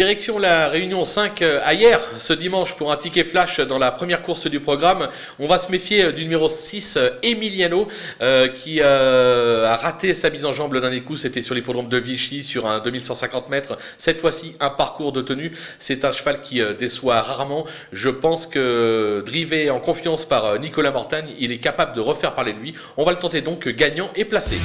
Direction la Réunion 5 ailleurs, hier, ce dimanche, pour un ticket flash dans la première course du programme. On va se méfier euh, du numéro 6, euh, Emiliano, euh, qui euh, a raté sa mise en jambe d'un dernier coup. C'était sur l'hippodrome de Vichy, sur un 2150 mètres. Cette fois-ci, un parcours de tenue. C'est un cheval qui déçoit rarement. Je pense que drivé en confiance par Nicolas Mortagne, il est capable de refaire parler de lui. On va le tenter donc gagnant et placé.